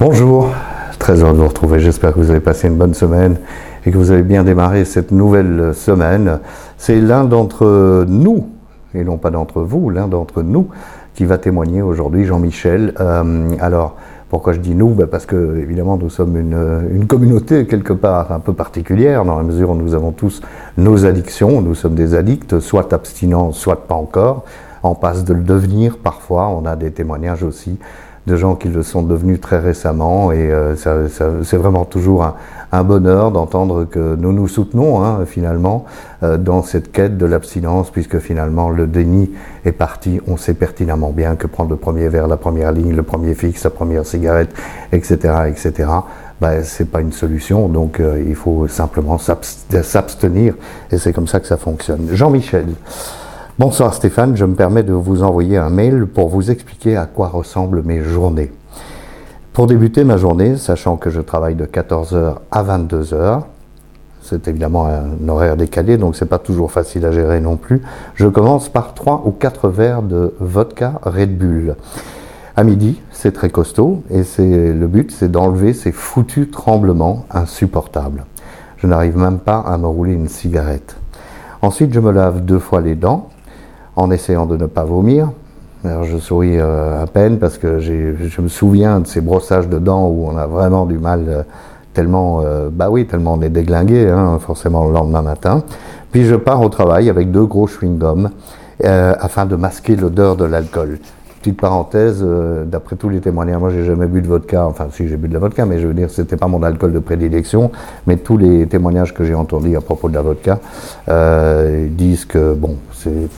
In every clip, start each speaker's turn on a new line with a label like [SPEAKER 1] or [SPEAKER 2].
[SPEAKER 1] Bonjour, très heureux de vous retrouver. J'espère que vous avez passé une bonne semaine et que vous avez bien démarré cette nouvelle semaine. C'est l'un d'entre nous, et non pas d'entre vous, l'un d'entre nous qui va témoigner aujourd'hui, Jean-Michel. Euh, alors, pourquoi je dis nous? Ben Parce que, évidemment, nous sommes une, une, communauté quelque part un peu particulière, dans la mesure où nous avons tous nos addictions. Nous sommes des addicts, soit abstinents, soit pas encore. En passe de le devenir parfois. On a des témoignages aussi de gens qui le sont devenus très récemment et euh, c'est vraiment toujours un, bonheur d'entendre que nous nous soutenons hein, finalement euh, dans cette quête de l'abstinence puisque finalement le déni est parti, on sait pertinemment bien que prendre le premier verre, la première ligne, le premier fixe, la première cigarette, etc., etc., ben, c'est pas une solution, donc euh, il faut simplement s'abstenir et c'est comme ça que ça fonctionne. Jean-Michel. Bonsoir Stéphane, je me permets de vous envoyer un mail pour vous expliquer à quoi ressemblent mes journées. Pour débuter ma journée, sachant que je travaille de 14h à 22h, c'est évidemment un horaire décalé, donc c'est pas toujours facile à gérer non plus. Je commence par 3 ou 4 verres de vodka Red Bull. À midi, c'est très costaud et c'est le but, c'est d'enlever ces foutus tremblements insupportables. Je n'arrive même pas à me rouler une cigarette. Ensuite, je me lave deux fois les dents en essayant de ne pas vomir. Alors je souris euh, à peine parce que je me souviens de ces brossages de dents où on a vraiment du mal, euh, tellement, euh, bah oui, tellement on est déglingué, hein, forcément le lendemain matin. Puis je pars au travail avec deux gros chewing-gums afin de masquer l'odeur de l'alcool. Petite parenthèse, d'après tous les témoignages, moi j'ai jamais bu de vodka, enfin si j'ai bu de la vodka, mais je veux dire c'était pas mon alcool de prédilection, mais tous les témoignages que j'ai entendus à propos de la vodka disent que bon, c'est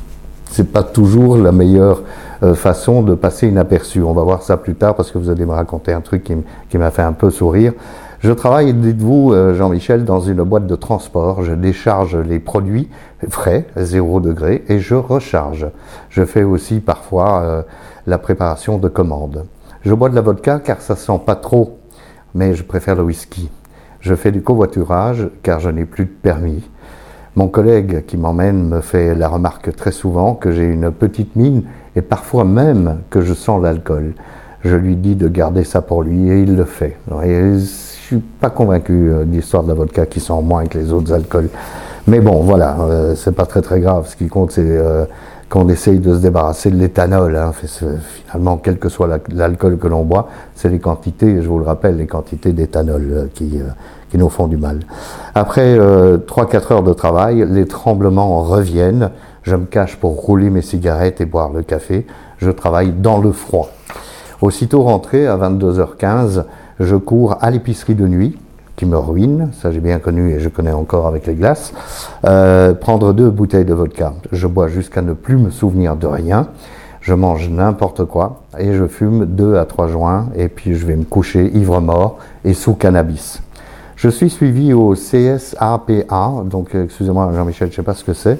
[SPEAKER 1] c'est pas toujours la meilleure euh, façon de passer inaperçu. On va voir ça plus tard parce que vous allez me raconter un truc qui, m'a fait un peu sourire. Je travaille, dites-vous, euh, Jean-Michel, dans une boîte de transport. Je décharge les produits frais, zéro degré, et je recharge. Je fais aussi parfois euh, la préparation de commandes. Je bois de la vodka car ça sent pas trop, mais je préfère le whisky. Je fais du covoiturage car je n'ai plus de permis. Mon collègue qui m'emmène me fait la remarque très souvent que j'ai une petite mine et parfois même que je sens l'alcool. Je lui dis de garder ça pour lui et il le fait. Et je suis pas convaincu euh, de l'histoire de la vodka qui sent moins que les autres alcools. Mais bon, voilà, euh, c'est pas très très grave. Ce qui compte, c'est euh, qu'on essaye de se débarrasser de l'éthanol. Hein. Finalement, quel que soit l'alcool que l'on boit, c'est les quantités, je vous le rappelle, les quantités d'éthanol qui, qui nous font du mal. Après euh, 3-4 heures de travail, les tremblements reviennent. Je me cache pour rouler mes cigarettes et boire le café. Je travaille dans le froid. Aussitôt rentré à 22h15, je cours à l'épicerie de nuit, qui me ruine, ça j'ai bien connu et je connais encore avec les glaces, euh, prendre deux bouteilles de vodka. Je bois jusqu'à ne plus me souvenir de rien. Je mange n'importe quoi et je fume deux à trois joints et puis je vais me coucher ivre mort et sous cannabis. Je suis suivi au CSAPA, donc euh, excusez-moi Jean-Michel, je ne sais pas ce que c'est,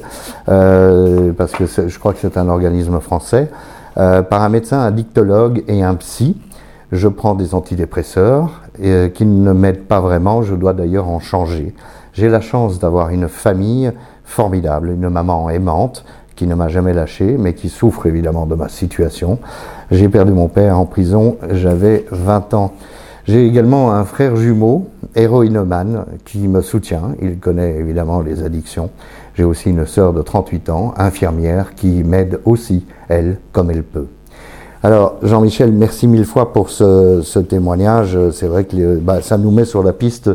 [SPEAKER 1] euh, parce que je crois que c'est un organisme français, euh, par un médecin, un dictologue et un psy. Je prends des antidépresseurs qui ne m'aident pas vraiment, je dois d'ailleurs en changer. J'ai la chance d'avoir une famille formidable, une maman aimante qui ne m'a jamais lâché, mais qui souffre évidemment de ma situation. J'ai perdu mon père en prison, j'avais 20 ans. J'ai également un frère jumeau, héroïnomane, qui me soutient. Il connaît évidemment les addictions. J'ai aussi une sœur de 38 ans, infirmière, qui m'aide aussi, elle, comme elle peut. Alors, Jean-Michel, merci mille fois pour ce, témoignage. C'est vrai que bah, ça nous met sur la piste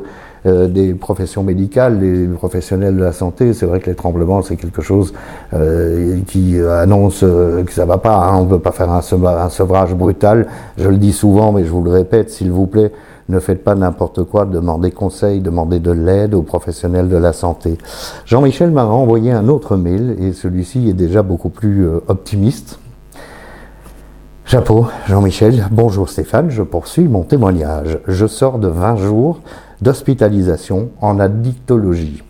[SPEAKER 1] euh, des professions médicales, des professionnels de la santé. C'est vrai que les tremblements, c'est quelque chose euh, qui annonce euh, que ça va pas. Hein. On ne peut pas faire un, sevrage brutal. Je le dis souvent, mais je vous le répète, s'il vous plaît, ne faites pas n'importe quoi, demandez conseil, demandez de l'aide aux professionnels de la santé. Jean-Michel m'a renvoyé un autre mail et celui-ci est déjà beaucoup plus optimiste. Chapeau, Jean-Michel. Bonjour Stéphane, je poursuis mon témoignage. Je sors de 20 jours d'hospitalisation en addictologie.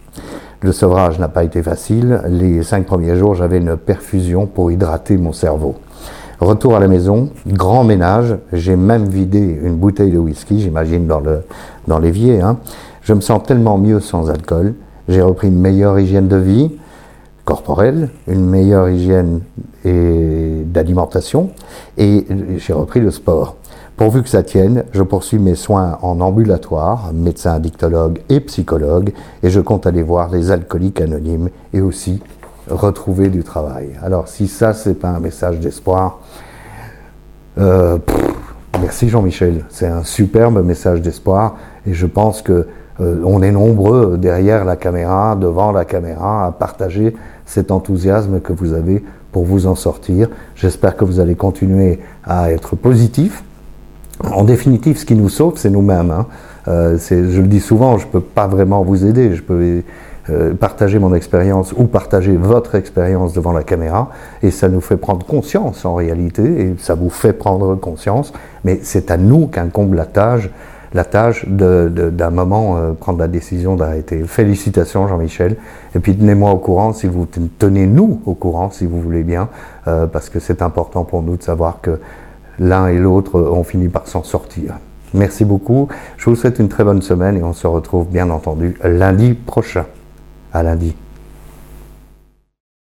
[SPEAKER 1] Le sevrage n'a pas été facile. Les cinq premiers jours, j'avais une perfusion pour hydrater mon cerveau. Retour à la maison, grand ménage. J'ai même vidé une bouteille de whisky, j'imagine dans le dans l'évier. Hein. Je me sens tellement mieux sans alcool. J'ai repris une meilleure hygiène de vie corporelle, une meilleure hygiène d'alimentation et j'ai repris le sport. Pourvu que ça tienne, je poursuis mes soins en ambulatoire, médecin addictologue et psychologue, et je compte aller voir les alcooliques anonymes et aussi retrouver du travail. Alors si ça, c'est pas un message d'espoir, euh, merci Jean-Michel, c'est un superbe message d'espoir, et je pense que euh, on est nombreux derrière la caméra, devant la caméra, à partager cet enthousiasme que vous avez pour vous en sortir. J'espère que vous allez continuer à être positif, en définitive, ce qui nous sauve, c'est nous-mêmes. Hein. Euh, je le dis souvent, je ne peux pas vraiment vous aider. Je peux euh, partager mon expérience ou partager votre expérience devant la caméra, et ça nous fait prendre conscience en réalité, et ça vous fait prendre conscience, mais c'est à nous qu'incombe la tâche, la tâche d'un moment euh, prendre la décision d'arrêter. Félicitations Jean-Michel, et puis tenez-moi au courant si vous tenez nous au courant si vous voulez bien, parce que c'est important pour nous de savoir que l'un et l'autre ont fini par s'en sortir. Merci beaucoup. Je vous souhaite une très bonne semaine et on se retrouve bien entendu lundi prochain. À lundi.